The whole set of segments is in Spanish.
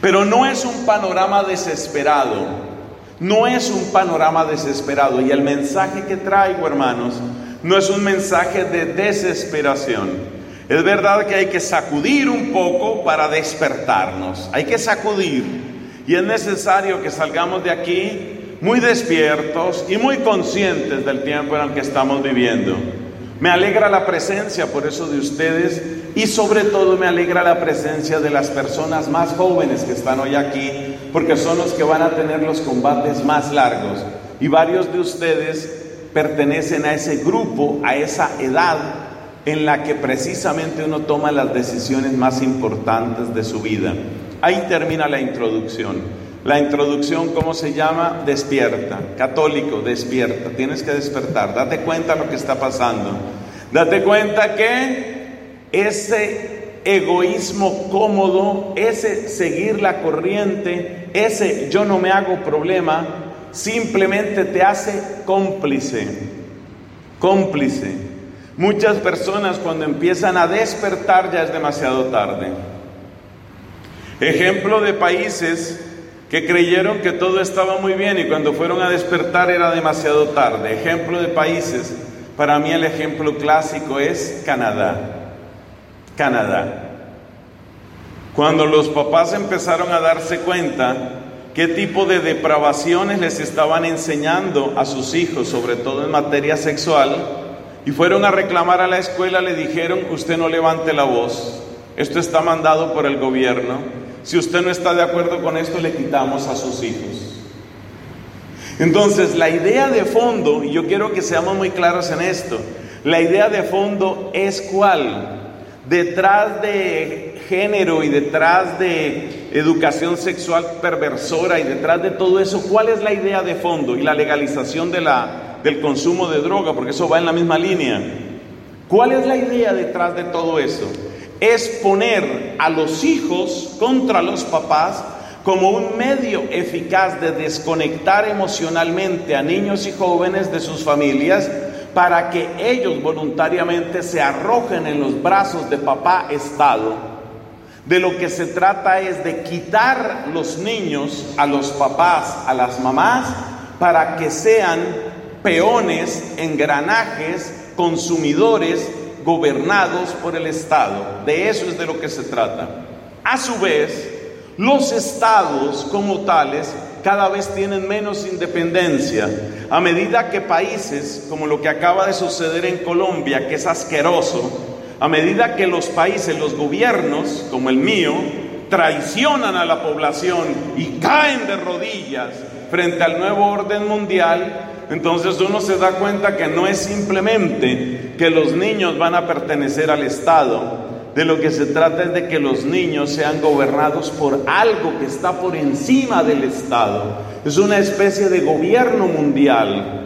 Pero no es un panorama desesperado. No es un panorama desesperado. Y el mensaje que traigo, hermanos, no es un mensaje de desesperación. Es verdad que hay que sacudir un poco para despertarnos. Hay que sacudir. Y es necesario que salgamos de aquí muy despiertos y muy conscientes del tiempo en el que estamos viviendo. Me alegra la presencia por eso de ustedes y sobre todo me alegra la presencia de las personas más jóvenes que están hoy aquí, porque son los que van a tener los combates más largos. Y varios de ustedes pertenecen a ese grupo, a esa edad en la que precisamente uno toma las decisiones más importantes de su vida. Ahí termina la introducción. La introducción, ¿cómo se llama? Despierta. Católico, despierta. Tienes que despertar. Date cuenta lo que está pasando. Date cuenta que ese egoísmo cómodo, ese seguir la corriente, ese yo no me hago problema, simplemente te hace cómplice. Cómplice. Muchas personas cuando empiezan a despertar ya es demasiado tarde. Ejemplo de países que creyeron que todo estaba muy bien y cuando fueron a despertar era demasiado tarde. Ejemplo de países, para mí el ejemplo clásico es Canadá. Canadá. Cuando los papás empezaron a darse cuenta qué tipo de depravaciones les estaban enseñando a sus hijos, sobre todo en materia sexual, y fueron a reclamar a la escuela, le dijeron, usted no levante la voz, esto está mandado por el gobierno, si usted no está de acuerdo con esto, le quitamos a sus hijos. Entonces, la idea de fondo, y yo quiero que seamos muy claros en esto, la idea de fondo es cuál. Detrás de género y detrás de educación sexual perversora y detrás de todo eso, ¿cuál es la idea de fondo? Y la legalización de la, del consumo de droga, porque eso va en la misma línea. ¿Cuál es la idea detrás de todo eso? Es poner a los hijos contra los papás como un medio eficaz de desconectar emocionalmente a niños y jóvenes de sus familias para que ellos voluntariamente se arrojen en los brazos de papá Estado. De lo que se trata es de quitar los niños a los papás, a las mamás, para que sean peones, engranajes, consumidores gobernados por el Estado. De eso es de lo que se trata. A su vez, los estados como tales cada vez tienen menos independencia. A medida que países, como lo que acaba de suceder en Colombia, que es asqueroso, a medida que los países, los gobiernos, como el mío, traicionan a la población y caen de rodillas frente al nuevo orden mundial, entonces uno se da cuenta que no es simplemente que los niños van a pertenecer al Estado, de lo que se trata es de que los niños sean gobernados por algo que está por encima del Estado. Es una especie de gobierno mundial.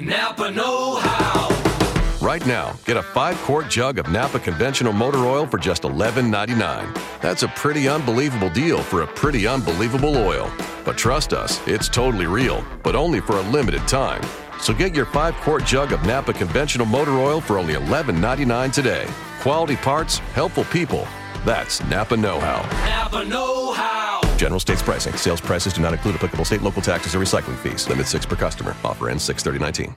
Napa Know How. Right now, get a five quart jug of Napa conventional motor oil for just $11.99. That's a pretty unbelievable deal for a pretty unbelievable oil. But trust us, it's totally real, but only for a limited time. So get your five quart jug of Napa conventional motor oil for only $11.99 today. Quality parts, helpful people. That's Napa Know How. Napa Know How. General states pricing. Sales prices do not include applicable state, local taxes, or recycling fees. Limit six per customer. Offer ends 63019.